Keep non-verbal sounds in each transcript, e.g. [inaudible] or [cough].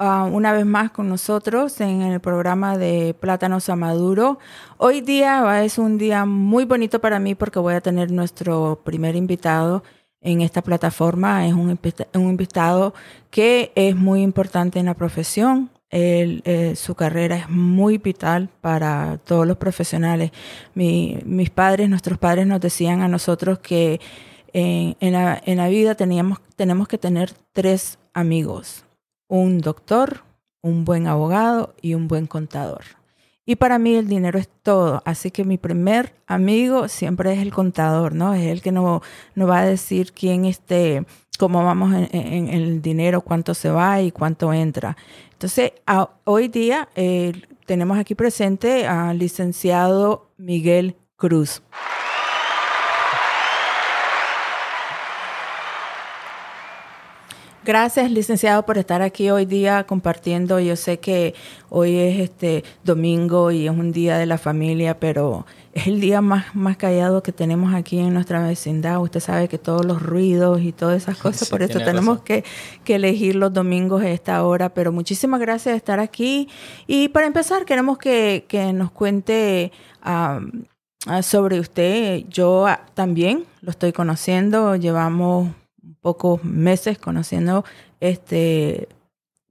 uh, una vez más con nosotros en el programa de Plátanos a Maduro. Hoy día es un día muy bonito para mí porque voy a tener nuestro primer invitado en esta plataforma. Es un, un invitado que es muy importante en la profesión. eh, su carrera es muy vital para todos los profesionales. Mi, mis padres, nuestros padres nos decían a nosotros que en, en, la, en la vida teníamos, tenemos que tener tres amigos, un doctor, un buen abogado y un buen contador. Y para mí el dinero es todo, así que mi primer amigo siempre es el contador, ¿no? Es el que nos no va a decir quién esté, cómo vamos en, el dinero, cuánto se va y cuánto entra. Entonces, hoy día eh, tenemos aquí presente al licenciado Miguel Cruz. Gracias, licenciado, por estar aquí hoy día compartiendo. Yo sé que hoy es este domingo y es un día de la familia, pero es el día más, más callado que tenemos aquí en nuestra vecindad. Usted sabe que todos los ruidos y todas esas [laughs] cosas, sí, por eso tenemos que, que, elegir los domingos a esta hora. Pero muchísimas gracias de estar aquí. Y para empezar, queremos que, que nos cuente um, sobre usted. Yo también lo estoy conociendo. Llevamos pocos meses conociendo este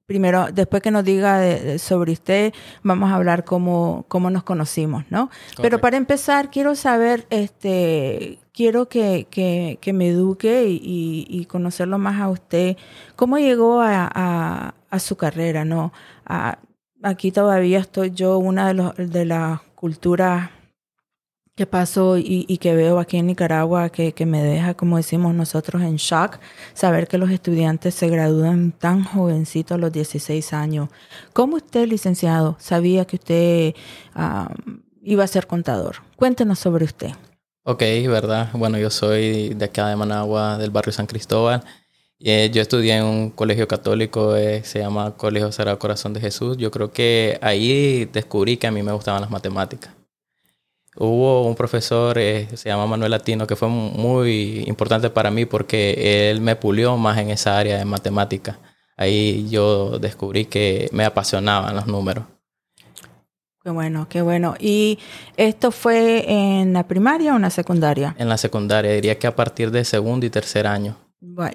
primero después que nos diga de, de sobre usted vamos a hablar cómo, cómo nos conocimos no Correcto. pero para empezar quiero saber este quiero que, que, que me eduque y, y, y, conocerlo más a usted. Cómo llegó a, a, a su carrera no a, aquí todavía estoy yo una de, los, de las culturas que paso y, que veo aquí en Nicaragua que, me deja, como decimos nosotros, en shock, saber que los estudiantes se gradúan tan jovencitos a los 16 años. ¿Cómo usted, licenciado, sabía que usted uh, iba a ser contador? Cuéntenos sobre usted. Ok, verdad. Bueno, yo soy de acá de Managua, del barrio San Cristóbal. Eh, yo estudié en un colegio católico, eh, se llama Colegio Sagrado Corazón de Jesús. Yo creo que ahí descubrí que a mí me gustaban las matemáticas. Hubo un profesor, eh, se llama Manuel Latino, que fue muy importante para mí porque él me pulió más en esa área de matemática. Ahí yo descubrí que me apasionaban los números. Qué bueno, qué bueno. ¿Y esto fue en la primaria o en la secundaria? En la secundaria, diría que a partir de segundo y tercer año.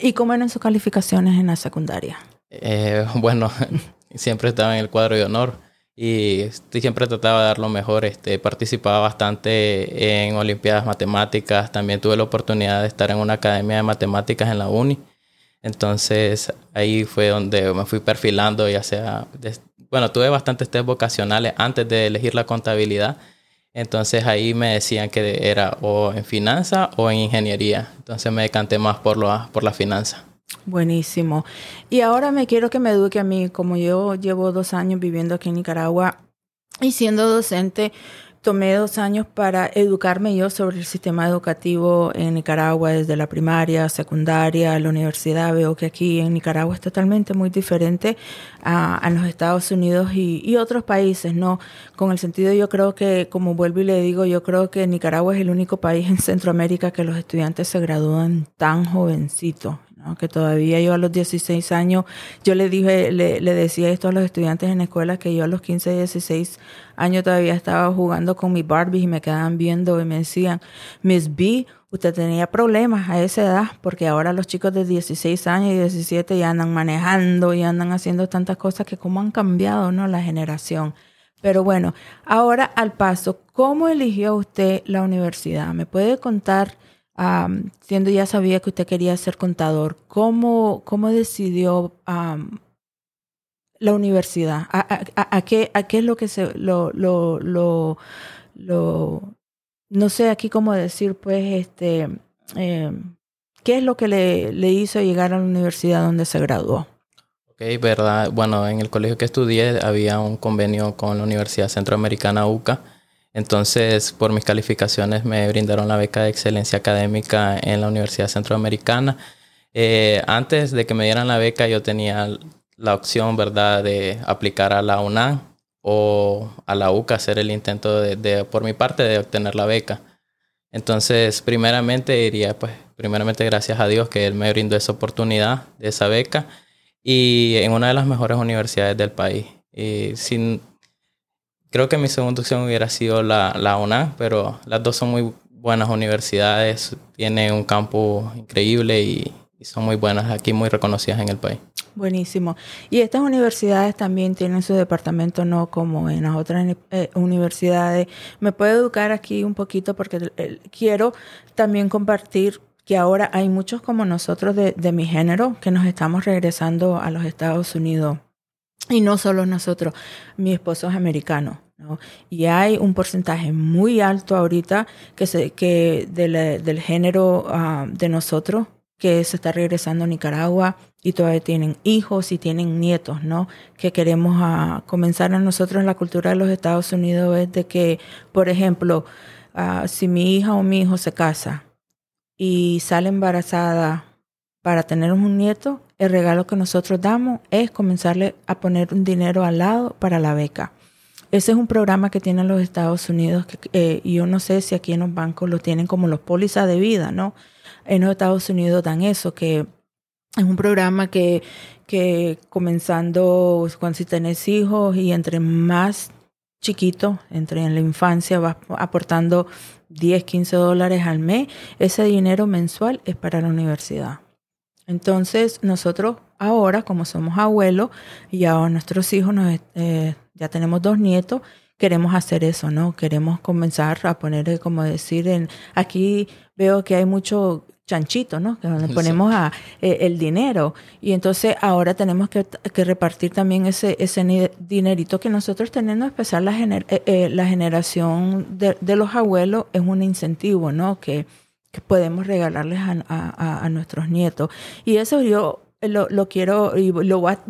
¿Y cómo eran sus calificaciones en la secundaria? Eh, [laughs] bueno, [laughs] siempre estaba en el cuadro de honor y siempre trataba de dar lo mejor. Este, participaba bastante en Olimpiadas Matemáticas. También tuve la oportunidad de estar en una academia de matemáticas en la uni. Entonces ahí fue donde me fui perfilando, ya sea, bueno, tuve bastantes test vocacionales antes de elegir la contabilidad. Entonces ahí me decían que era o en finanza o en ingeniería. Entonces me decanté más por, lo, por la finanza. Buenísimo. Y ahora me quiero que me eduque a mí, como yo llevo dos años viviendo aquí en Nicaragua y siendo docente, tomé dos años para educarme yo sobre el sistema educativo en Nicaragua, desde la primaria, secundaria, la universidad. Veo que aquí en Nicaragua es totalmente muy diferente a, los Estados Unidos y, y, otros países, ¿no? Con el sentido, yo creo que, como vuelvo y le digo, yo creo que Nicaragua es el único país en Centroamérica que los estudiantes se gradúan tan jovencitos que todavía yo a los 16 años, yo le dije, le, le, decía esto a los estudiantes en la escuela, que yo a los 15, 16 años todavía estaba jugando con mi Barbie y me quedaban viendo y me decían, Miss B, usted tenía problemas a esa edad, porque ahora los chicos de 16 años y 17 ya andan manejando y andan haciendo tantas cosas que como han cambiado, ¿no? La generación. Pero bueno, ahora al paso, ¿cómo eligió usted la universidad? ¿Me puede contar? Um, siendo ya sabía que usted quería ser contador, ¿cómo, cómo decidió um, la universidad? ¿A, a, a, qué, ¿A, qué, es lo que se lo, lo, lo, lo, no sé aquí cómo decir, pues, este, eh, qué es lo que le, le hizo llegar a la universidad donde se graduó? Ok, verdad. Bueno, en el colegio que estudié había un convenio con la Universidad Centroamericana UCA Entonces, por mis calificaciones me brindaron la beca de excelencia académica en la Universidad Centroamericana. Eh, antes de que me dieran la beca, yo tenía la opción, ¿verdad?, de aplicar a la UNAM o a la UCA, hacer el intento de, por mi parte, de obtener la beca. Entonces, primeramente diría, pues, primeramente gracias a Dios que Él me brindó esa oportunidad de esa beca y en una de las mejores universidades del país. Y sin, creo que mi segunda opción hubiera sido la, la UNAM, pero las dos son muy buenas universidades, tiene un campo increíble y, son muy buenas aquí, muy reconocidas en el país. Buenísimo. Y estas universidades también tienen su departamento, no como en las otras eh, universidades. ¿Me puede educar aquí un poquito? Porque quiero también compartir que ahora hay muchos como nosotros de, de mi género que nos estamos regresando a los Estados Unidos. Y no solo nosotros, mi esposo es americano. ¿No? Y hay un porcentaje muy alto ahorita que, se, que del género uh, de nosotros que se está regresando a Nicaragua y todavía tienen hijos y tienen nietos, ¿no? Que queremos uh, comenzar a nosotros en la cultura de los Estados Unidos es de que, por ejemplo, uh, si mi hija o mi hijo se casa y sale embarazada para tener un nieto, el regalo que nosotros damos es comenzarle a poner un dinero al lado para la beca. Ese es un programa que tienen los Estados Unidos que, eh, yo no sé si aquí en los bancos lo tienen como los pólizas de vida, ¿no? En los Estados Unidos dan eso, que es un programa que, que comenzando cuando si tenés hijos y entre más chiquito, entre en la infancia, vas aportando 10, 15 dólares al mes, ese dinero mensual es para la universidad. Entonces, nosotros ahora, como somos abuelos y a nuestros hijos nos, eh, ya tenemos dos nietos, queremos hacer eso, ¿no? Queremos comenzar a poner, eh, como decir, en aquí veo que hay mucho chanchito, ¿no? Que donde [laughs] ponemos a, eh, el dinero. Y entonces ahora tenemos que, que, repartir también ese, ese dinerito que nosotros tenemos, especial la, la generación de, de, los abuelos, es un incentivo, ¿no? Que, que podemos regalarles a, nuestros nietos. Y eso yo lo, lo quiero y lo voy a,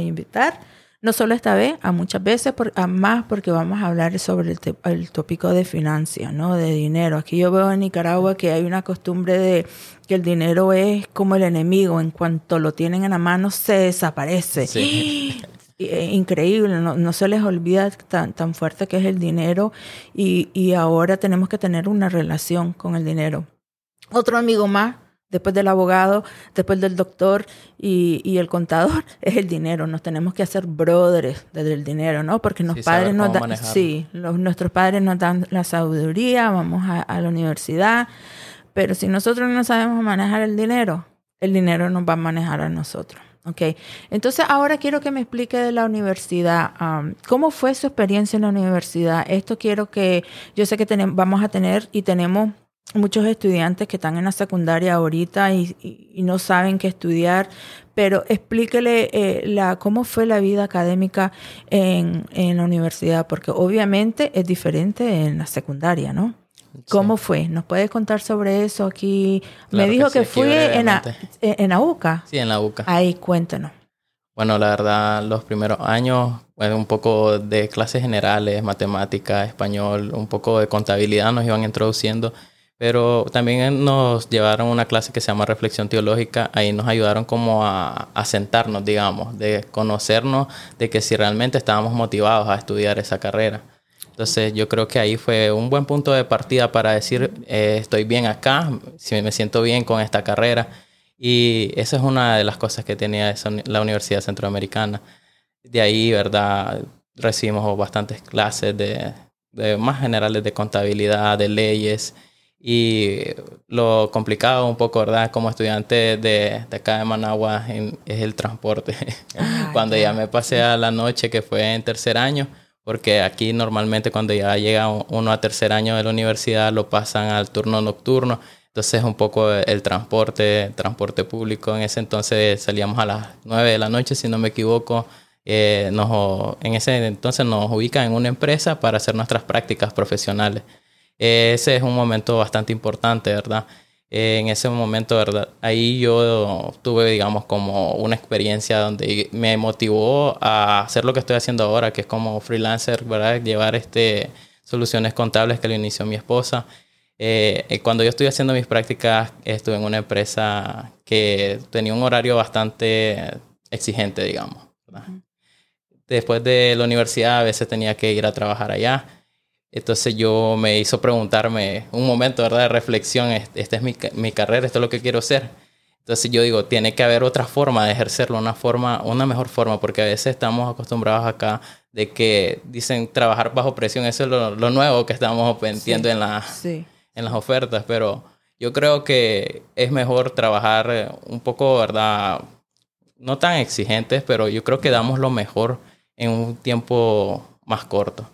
invitar, no solo esta vez, a muchas veces, por, a más porque vamos a hablar sobre el, el tópico de finanzas, ¿no? De dinero. Aquí yo veo en Nicaragua que hay una costumbre de que el dinero es como el enemigo, en cuanto lo tienen en la mano se desaparece. Sí. [gasps] [laughs] Eh, increíble, no, se les olvida tan, tan fuerte que es el dinero y, y ahora tenemos que tener una relación con el dinero. Otro amigo más después del abogado, después del doctor y, y, el contador, [laughs] es el dinero. Nos tenemos que hacer brothers desde el dinero, ¿no? Porque los padres nos dan, sí, los, nuestros padres nos dan la sabiduría, vamos a, a, la universidad, pero si nosotros no sabemos manejar el dinero, el dinero nos va a manejar a nosotros. Ok, entonces ahora quiero que me explique de la universidad. ¿Cómo fue su experiencia en la universidad? Esto quiero que, yo sé que tenemos, vamos a tener y tenemos muchos estudiantes que están en la secundaria ahorita y, no saben qué estudiar, pero explíquele eh, la, cómo fue la vida académica en, en la universidad, porque obviamente es diferente en la secundaria, ¿no? ¿Cómo fue? ¿Nos puedes contar sobre eso aquí? Me dijo que, fue en, en la UCA. Sí, en la UCA. Ahí, cuéntanos. Bueno, la verdad, los primeros años, pues, un poco de clases generales, matemática, español, un poco de contabilidad nos iban introduciendo, pero también nos llevaron una clase que se llama reflexión teológica, ahí nos ayudaron como a, a sentarnos, digamos, de conocernos, de que si realmente estábamos motivados a estudiar esa carrera. Entonces yo creo que ahí fue un buen punto de partida para decir, eh, estoy bien acá, si me siento bien con esta carrera. Y esa es una de las cosas que tenía la Universidad Centroamericana. De ahí, ¿verdad? Recibimos bastantes clases de, más generales de contabilidad, de leyes. Y lo complicado un poco, ¿verdad? Como estudiante de, de acá de Managua es el transporte. [laughs] Cuando ya me pasé a la noche, que fue en tercer año, porque aquí normalmente cuando ya llega uno a tercer año de la universidad lo pasan al turno nocturno, entonces un poco el transporte, transporte público, en ese entonces salíamos a las 9 de la noche, si no me equivoco, eh, nos, en ese entonces nos ubican en una empresa para hacer nuestras prácticas profesionales. ese es un momento bastante importante, ¿verdad? Eh, en ese momento, ¿verdad? Ahí yo tuve, digamos, como una experiencia donde me motivó a hacer lo que estoy haciendo ahora, que es como freelancer, ¿verdad? Llevar este, soluciones contables que lo inició mi esposa. Eh, eh, cuando yo estuve haciendo mis prácticas, estuve en una empresa que tenía un horario bastante exigente, digamos. Después de la universidad, a veces tenía que ir a trabajar allá. Entonces yo me hizo preguntarme un momento, ¿verdad? De reflexión, esta es mi, mi, carrera, esto es lo que quiero ser. Entonces yo digo, tiene que haber otra forma de ejercerlo, una forma, una mejor forma, porque a veces estamos acostumbrados acá de que dicen trabajar bajo presión, eso es lo, lo nuevo que estamos viendo en, la, en las ofertas, pero yo creo que es mejor trabajar un poco, ¿verdad? No tan exigentes, pero yo creo que damos lo mejor en un tiempo más corto.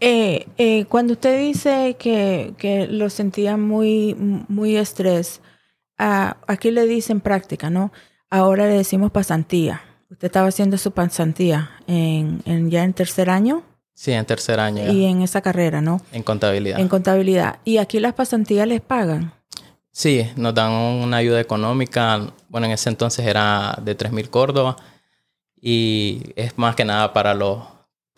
Eh, eh, cuando usted dice que, que, lo sentía muy, muy estrés, aquí le dicen práctica, ¿no? Ahora le decimos pasantía. Usted estaba haciendo su pasantía en, en, ya en tercer año. Sí, en tercer año. Y en esa carrera, ¿no? En contabilidad. En contabilidad. ¿Y aquí las pasantías les pagan? Sí, nos dan una ayuda económica. Bueno, en ese entonces era de 3.000 Córdoba. Y es más que nada para los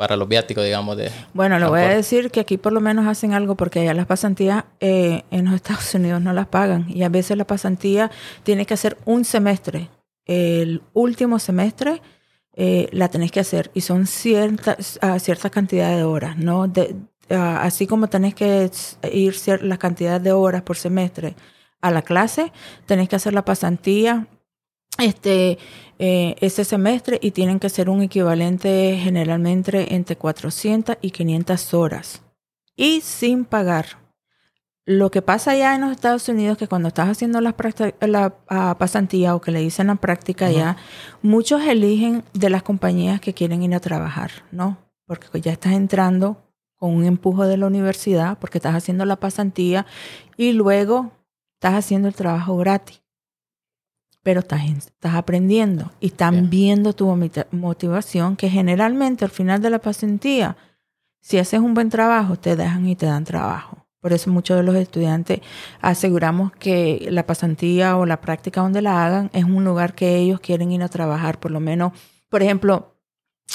para los viáticos, digamos. De bueno, le voy a decir que aquí por lo menos hacen algo porque allá las pasantías eh, en los [laughs] Estados Unidos no las pagan y a veces la pasantía tiene que hacer un semestre. El último semestre eh, la tenés que hacer y son ciertas uh, cierta cantidad de horas, ¿no? De, así como tenés que ir la cantidad de horas por semestre a la clase, tenés que hacer la pasantía este, eh, ese semestre y tienen que ser un equivalente generalmente entre 400 y 500 horas y sin pagar. Lo que pasa allá en los Estados Unidos que cuando estás haciendo la, la ah, pasantía o que le dicen la práctica ya, muchos eligen de las compañías que quieren ir a trabajar, ¿no? Porque ya estás entrando con un empujo de la universidad porque estás haciendo la pasantía y luego estás haciendo el trabajo gratis pero estás, estás aprendiendo y están viendo tu motivación, que generalmente al final de la pasantía, si haces un buen trabajo, te dejan y te dan trabajo. Por eso muchos de los estudiantes aseguramos que la pasantía o la práctica donde la hagan es un lugar que ellos quieren ir a trabajar. Por lo menos, por ejemplo,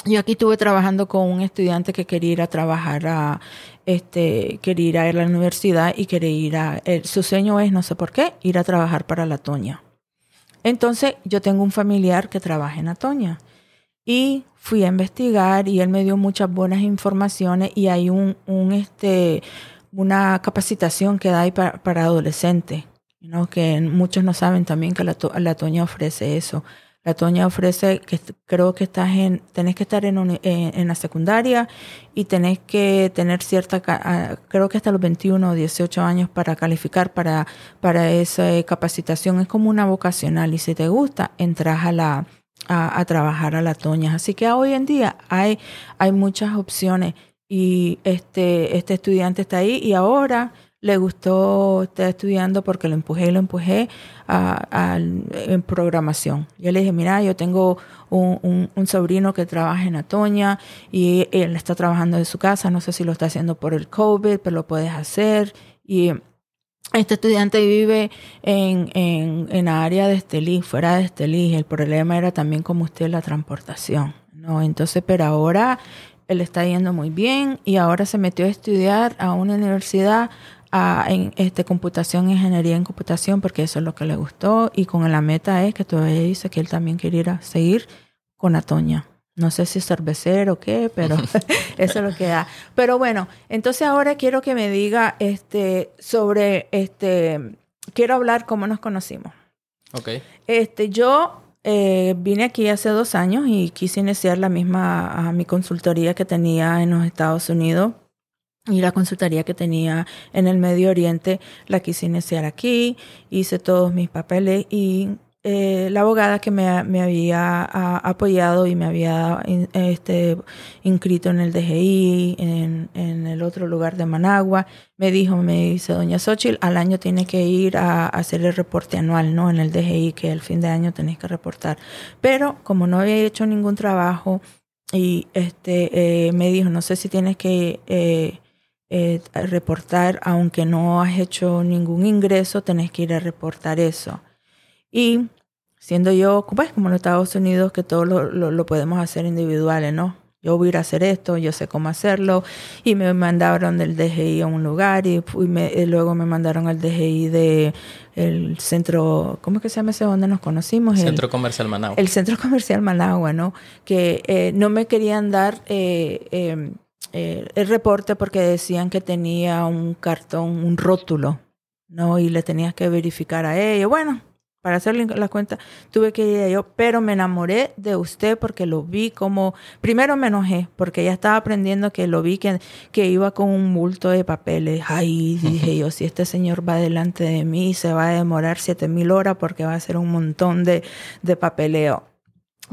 yo aquí estuve trabajando con un estudiante que quería ir a trabajar a, este, quería ir a la universidad y quería ir a, su sueño es, no sé por qué, ir a trabajar para la Toña. Entonces yo tengo un familiar que trabaja en Atoña y fui a investigar y él me dio muchas buenas informaciones y hay un, un este, una capacitación que da ahí para, para adolescentes, ¿no? que muchos no saben también que la, la Atoña ofrece eso. La Toña ofrece que creo que estás en, tenés que estar en, en, la secundaria y tenés que tener cierta, ah, creo que hasta los 21 o 18 años para calificar para, para esa capacitación. Es como una vocacional y si te gusta, entras a la, a, trabajar a la Toña. Así que hoy en día hay, hay muchas opciones y este, este estudiante está ahí y ahora le gustó estar estudiando porque lo empujé y lo empujé a, en programación. Yo le dije, mira, yo tengo un, sobrino que trabaja en Atoña y él está trabajando de su casa, no sé si lo está haciendo por el COVID, pero lo puedes hacer. Y este estudiante vive en, en, en área de Estelí, fuera de Estelí. El problema era también como usted la transportación. ¿no? Entonces, pero ahora él está yendo muy bien y ahora se metió a estudiar a una universidad en este, computación, ingeniería en computación, porque eso es lo que le gustó. Y con la meta es que todavía dice que él también quiere ir a seguir con Atoña. No sé si es cervecero o qué, pero [laughs] eso es lo que da. Pero bueno, entonces ahora quiero que me diga este, sobre, este, quiero hablar cómo nos conocimos. Ok. Este, yo eh, vine aquí hace dos años y quise iniciar la misma, a mi consultoría que tenía en los Estados Unidos y la consultoría que tenía en el Medio Oriente la quise iniciar aquí, hice todos mis papeles y eh, la abogada que me, me había apoyado y me había este, inscrito en el DGI, en, en, el otro lugar de Managua, me dijo, me dice, doña Xochitl, al año tiene que ir a, hacer el reporte anual, ¿no? En el DGI, que el fin de año tenéis que reportar. Pero como no había hecho ningún trabajo y este, eh, me dijo, no sé si tienes que... Eh, eh, reportar, aunque no has hecho ningún ingreso, tenés que ir a reportar eso. Y siendo yo, pues como en Estados Unidos, que todo lo, lo, podemos hacer individuales, ¿no? Yo voy a ir a hacer esto, yo sé cómo hacerlo. Y me mandaron del DGI a un lugar y, luego me mandaron al DGI de el centro, ¿cómo es que se llama ese donde nos conocimos? Centro Comercial Managua. El Centro Comercial Managua, ¿no? Que eh, no me querían dar eh, em, eh, el reporte porque decían que tenía un cartón, un rótulo, ¿no? Y le tenías que verificar a ellos. Bueno, para hacerle la cuenta, tuve que ir a yo, pero me enamoré de usted porque lo vi como, primero me enojé porque ya estaba aprendiendo que lo vi que, que iba con un bulto de papeles. Ay, dije yo, si este señor va delante de mí, se va a demorar siete mil horas porque va a ser un montón de, de papeleo.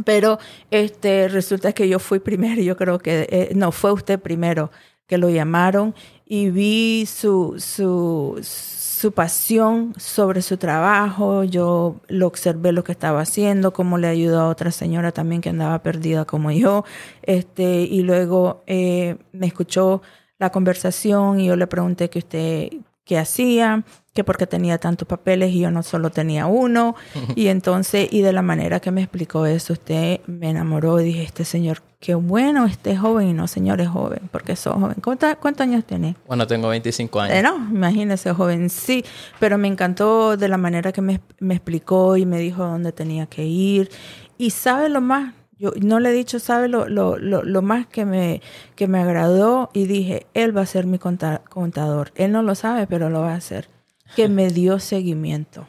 Pero este resulta que yo fui primero, yo creo que, eh, no, fue usted primero que lo llamaron y vi su, su, su pasión sobre su trabajo, yo lo observé lo que estaba haciendo, cómo le ayudó a otra señora también que andaba perdida como yo, este, y luego eh, me escuchó la conversación y yo le pregunté qué usted qué hacía, que porque tenía tantos papeles y yo no solo tenía uno. [laughs] Y entonces, y de la manera que me explicó eso, usted me enamoró y dije, este señor, qué bueno, este joven y no señor es joven, porque sos joven. ¿Cuántos, años tiene? Bueno, tengo 25 años. Eh, no, imagínese, joven, sí, pero me encantó de la manera que me, me explicó y me dijo dónde tenía que ir. Y sabe lo más, yo no le he dicho, sabe lo, lo, lo, lo, más que me, que me agradó y dije, él va a ser mi contador. Él no lo sabe, pero lo va a hacer que me dio seguimiento.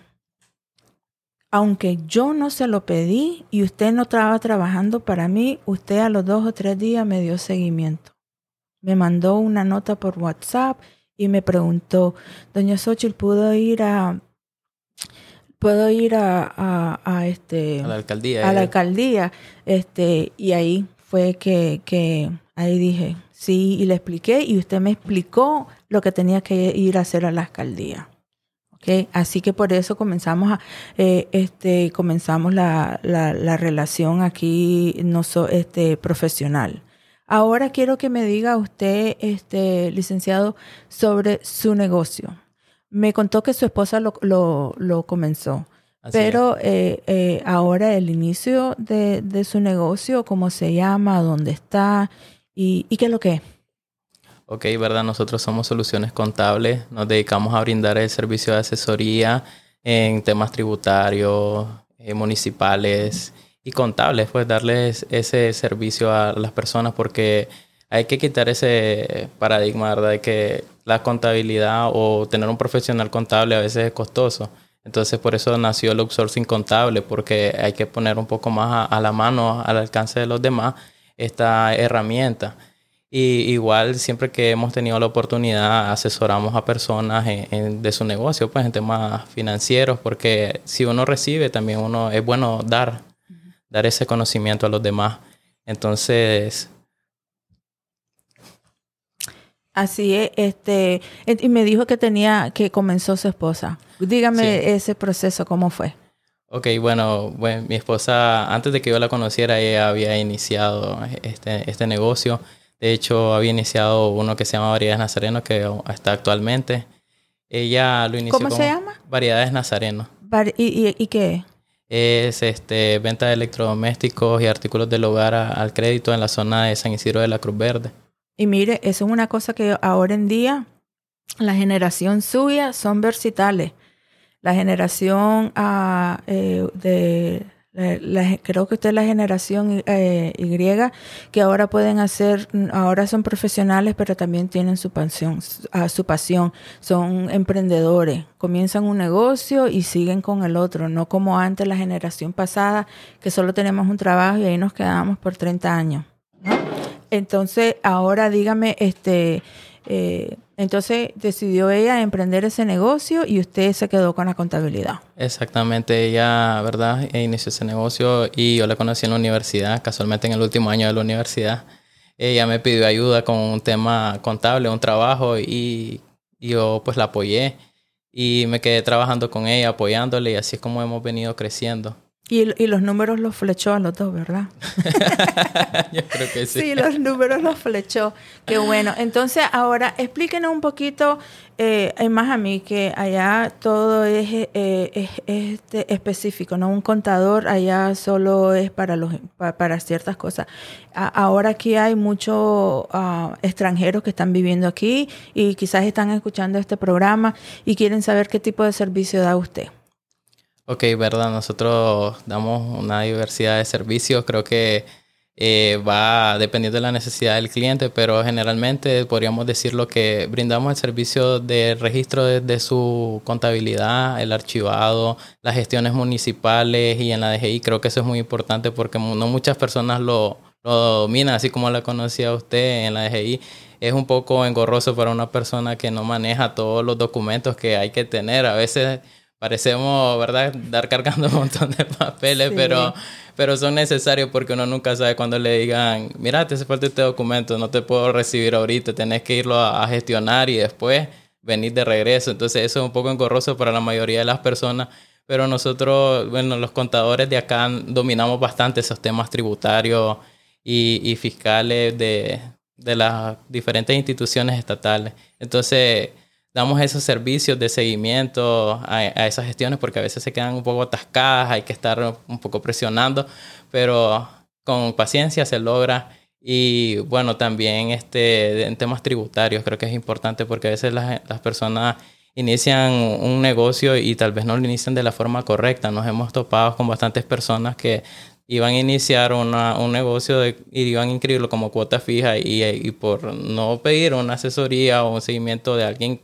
Aunque yo no se lo pedí y usted no estaba trabajando para mí, usted a los dos o tres días me dio seguimiento. Me mandó una nota por WhatsApp y me preguntó, doña Xochitl, ¿puedo ir a, puedo ir a, a, este a la alcaldía a la alcaldía este y ahí fue que, que ahí dije sí y le expliqué y usted me explicó lo que tenía que ir a hacer a la alcaldía Así que por eso comenzamos a, eh, este, comenzamos la, la, relación aquí no este, profesional. Ahora quiero que me diga usted, este, licenciado, sobre su negocio. Me contó que su esposa lo, lo, comenzó, pero eh, eh, ahora el inicio de, de, su negocio, cómo se llama, dónde está y, y qué es lo que es. Ok, ¿verdad? Nosotros somos Soluciones Contables, nos dedicamos a brindar el servicio de asesoría en temas tributarios, eh, municipales y contables, pues darles ese servicio a las personas porque hay que quitar ese paradigma, ¿verdad? De que la contabilidad o tener un profesional contable a veces es costoso. Entonces por eso nació el outsourcing contable, porque hay que poner un poco más a la mano, al alcance de los demás, esta herramienta. Y igual siempre que hemos tenido la oportunidad asesoramos a personas de su negocio, pues en temas financieros, porque si uno recibe también uno es bueno dar, dar ese conocimiento a los demás. Entonces... Así es, este, y me dijo que tenía, que comenzó su esposa. Dígame ese proceso, ¿cómo fue? Ok, bueno, bueno, mi esposa, antes de que yo la conociera, ella había iniciado este, este negocio. De hecho, había iniciado uno que se llama Variedades Nazareno, que está actualmente. Ella lo inició ¿Cómo se llama? Variedades Nazareno. ¿Y, y, qué? Es este, venta de electrodomésticos y artículos del hogar al crédito en la zona de San Isidro de la Cruz Verde. Y mire, eso es una cosa que ahora en día la generación suya son versatales. La generación ah, eh, de creo que usted es la generación eh, Y que ahora pueden hacer, ahora son profesionales, pero también tienen su pasión, su pasión, son emprendedores, comienzan un negocio y siguen con el otro, no como antes la generación pasada, que solo tenemos un trabajo y ahí nos quedamos por 30 años. Entonces, ahora dígame, este, eh, entonces decidió ella emprender ese negocio y usted se quedó con la contabilidad. Exactamente, ella, ¿verdad? E inició ese negocio y yo la conocí en la universidad, casualmente en el último año de la universidad. Ella me pidió ayuda con un tema contable, un trabajo y yo pues la apoyé y me quedé trabajando con ella, apoyándole y así es como hemos venido creciendo. Y, y, los números los flechó a los dos, ¿verdad? [laughs] Yo creo que sí. Sí, los números los flechó. Qué bueno. Entonces, ahora explíquenos un poquito, eh, más a mí, que allá todo es, eh, es, este, específico, ¿no? Un contador allá solo es para, los, para, ciertas cosas. ahora aquí hay muchos ah, extranjeros que están viviendo aquí y quizás están escuchando este programa y quieren saber qué tipo de servicio da usted. Ok, verdad, nosotros damos una diversidad de servicios, creo que eh, va dependiendo de la necesidad del cliente, pero generalmente podríamos decir lo que brindamos el servicio de registro de, su contabilidad, el archivado, las gestiones municipales y en la DGI. Creo que eso es muy importante porque no muchas personas lo, lo dominan, así como la conocía usted en la DGI. Es un poco engorroso para una persona que no maneja todos los documentos que hay que tener. A veces parecemos, ¿verdad?, dar cargando [laughs] un montón de papeles, pero, pero son necesarios porque uno nunca sabe cuando le digan, mira, te hace falta este documento, no te puedo recibir ahorita, tenés que irlo a, gestionar y después venir de regreso. Entonces eso es un poco engorroso para la mayoría de las personas, pero nosotros, bueno, los contadores de acá dominamos bastante esos temas tributarios y, y fiscales de, de las diferentes instituciones estatales. Entonces, damos esos servicios de seguimiento a, esas gestiones porque a veces se quedan un poco atascadas, hay que estar un poco presionando, pero con paciencia se logra. Y bueno, también este, en temas tributarios creo que es importante porque a veces las, las personas inician un negocio y tal vez no lo inician de la forma correcta. Nos hemos topado con bastantes personas que iban a iniciar una, un negocio y iban a inscribirlo como cuota fija y, por no pedir una asesoría o un seguimiento de alguien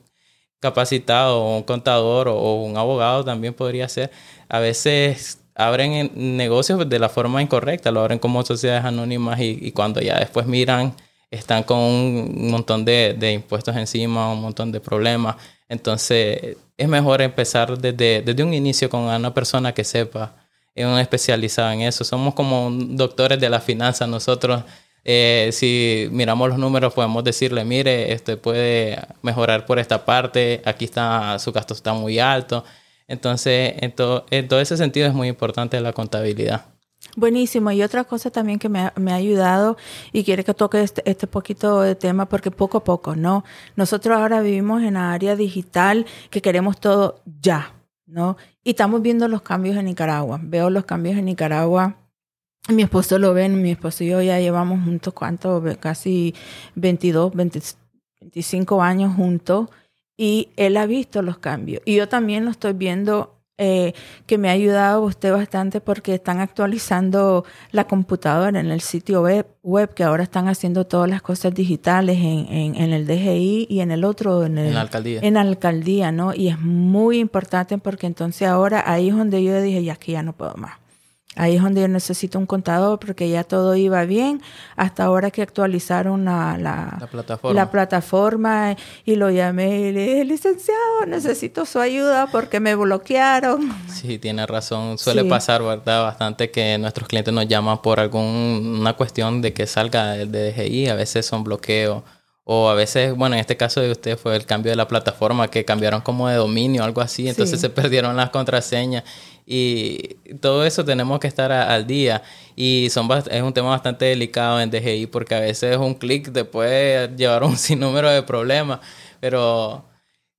capacitado, un contador o, un abogado también podría ser, a veces abren negocios de la forma incorrecta, lo abren como sociedades anónimas y, cuando ya después miran están con un montón de, impuestos encima, un montón de problemas. Entonces es mejor empezar desde, desde un inicio con una persona que sepa, es un especializado en eso. Somos como doctores de la finanza nosotros eh, si miramos los números, podemos decirle, mire, este puede mejorar por esta parte, aquí está, su gasto está muy alto. Entonces, en, todo ese sentido es muy importante la contabilidad. Buenísimo. Y otra cosa también que me ha, ayudado y quiere que toque este, este, poquito de tema porque poco a poco, ¿no? Nosotros ahora vivimos en la área digital que queremos todo ya, ¿no? Y estamos viendo los cambios en Nicaragua. Veo los cambios en Nicaragua mi esposo lo ven, mi esposo y yo ya llevamos juntos, ¿cuánto? Casi 22, 25 años juntos y él ha visto los cambios. Y yo también lo estoy viendo eh, que me ha ayudado usted bastante porque están actualizando la computadora en el sitio web, web que ahora están haciendo todas las cosas digitales en, en, en el DGI y en el otro, en, en la alcaldía. En la alcaldía, ¿no? Y es muy importante porque entonces ahora ahí es donde yo dije, ya que ya no puedo más. Ahí es donde yo necesito un contador porque ya todo iba bien hasta ahora que actualizaron la, la, plataforma. y lo llamé y le dije, licenciado, necesito su ayuda porque me bloquearon. Sí, tiene razón. Suele pasar, ¿verdad? Bastante que nuestros clientes nos llaman por alguna cuestión de que salga el DGI. A veces son bloqueos o a veces, bueno, en este caso de usted fue el cambio de la plataforma que cambiaron como de dominio, algo así, entonces se perdieron las contraseñas y todo eso tenemos que estar al día y son es un tema bastante delicado en DGI porque a veces un clic te puede llevar un [laughs] sinnúmero de problemas, pero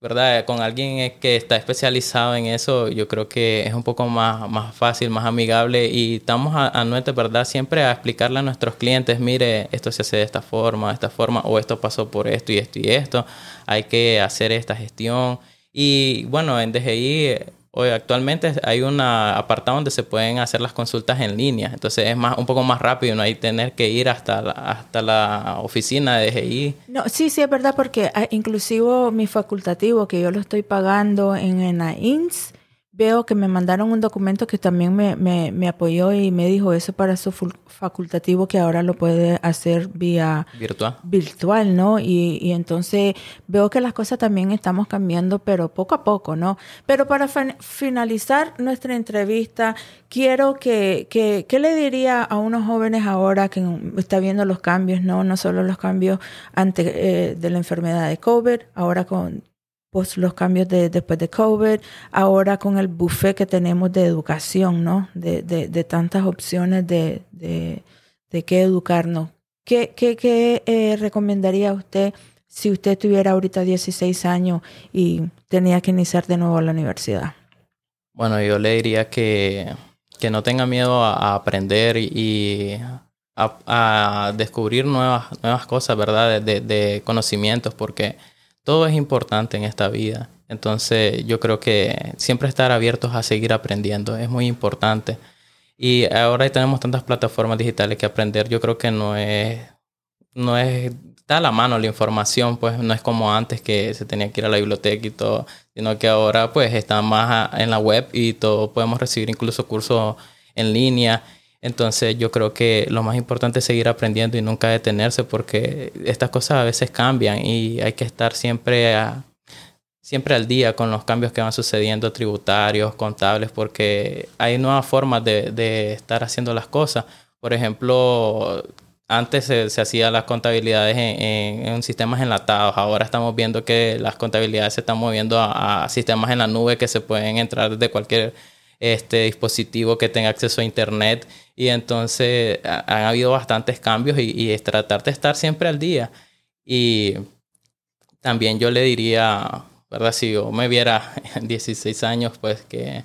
¿verdad? Con alguien que está especializado en eso, yo creo que es un poco más, más fácil, más amigable y estamos a, a nuestra, ¿verdad? Siempre a explicarle a nuestros clientes, mire, esto se hace de esta forma, de esta forma, o esto pasó por esto y esto y esto, hay que hacer esta gestión. Y bueno, en DGI Hoy actualmente hay un apartado donde se pueden hacer las consultas en línea, entonces es más un poco más rápido, no hay tener que ir hasta la, hasta la oficina de DGI. No, sí, sí es verdad porque ah, inclusive mi facultativo que yo lo estoy pagando en, en INS, veo que me mandaron un documento que también me, me, me, apoyó y me dijo eso para su facultativo que ahora lo puede hacer vía virtual, virtual ¿no? Y, y entonces veo que las cosas también estamos cambiando, pero poco a poco, ¿no? Pero para finalizar nuestra entrevista, quiero que, que, ¿qué le diría a unos jóvenes ahora que está viendo los cambios, ¿no? No solo los cambios antes eh, de la enfermedad de COVID, ahora con pues, los cambios de, después de COVID, ahora con el buffet que tenemos de educación, ¿no? De, de, de tantas opciones de, de, qué educarnos. ¿Qué, qué, qué eh, recomendaría usted si usted tuviera ahorita 16 años y tenía que iniciar de nuevo la universidad? Bueno, yo le diría que, que no tenga miedo a, aprender y a, a, descubrir nuevas, nuevas cosas, ¿verdad? De, de conocimientos, porque todo es importante en esta vida. Entonces yo creo que siempre estar abiertos a seguir aprendiendo es muy importante. Y ahora tenemos tantas plataformas digitales que aprender. Yo creo que no es, no es, está a la mano la información, pues no es como antes que se tenía que ir a la biblioteca y todo, sino que ahora pues está más en la web y todo, podemos recibir incluso cursos en línea entonces yo creo que lo más importante es seguir aprendiendo y nunca detenerse porque estas cosas a veces cambian y hay que estar siempre, siempre al día con los cambios que van sucediendo tributarios, contables, porque hay nuevas formas de, de estar haciendo las cosas. Por ejemplo, antes se, se hacían las contabilidades en, en, sistemas enlatados. Ahora estamos viendo que las contabilidades se están moviendo a, a, sistemas en la nube que se pueden entrar desde cualquier este dispositivo que tenga acceso a internet. Y entonces han habido bastantes cambios y, y, es tratar de estar siempre al día. Y también yo le diría verdad si yo me viera en 16 años pues que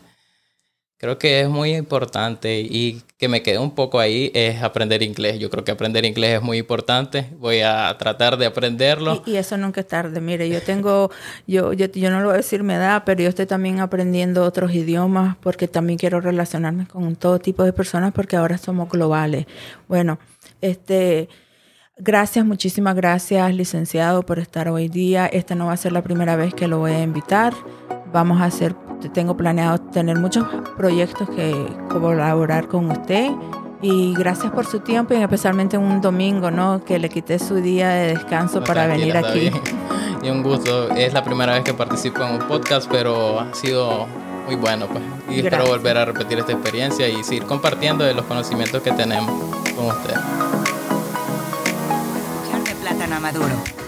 Creo que es muy importante y que me quede un poco ahí es aprender inglés. Yo creo que aprender inglés es muy importante. Voy a tratar de aprenderlo. Y, eso nunca es tarde. Mire, yo tengo, yo, yo, yo no lo voy a decir mi edad, pero yo estoy también aprendiendo otros idiomas porque también quiero relacionarme con todo tipo de personas porque ahora somos globales. Bueno, este... Gracias, muchísimas gracias, licenciado, por estar hoy día. Esta no va a ser la primera vez que lo voy a invitar. Vamos a hacer tengo planeado tener muchos proyectos que colaborar con usted y gracias por su tiempo y especialmente un domingo, ¿no? Que le quité su día de descanso no, para venir aquí. [laughs] Y un gusto. Es la primera vez que participo en un podcast, pero ha sido muy bueno, pues. Y gracias. espero volver a repetir esta experiencia y seguir compartiendo de los conocimientos que tenemos con usted. de plátano maduro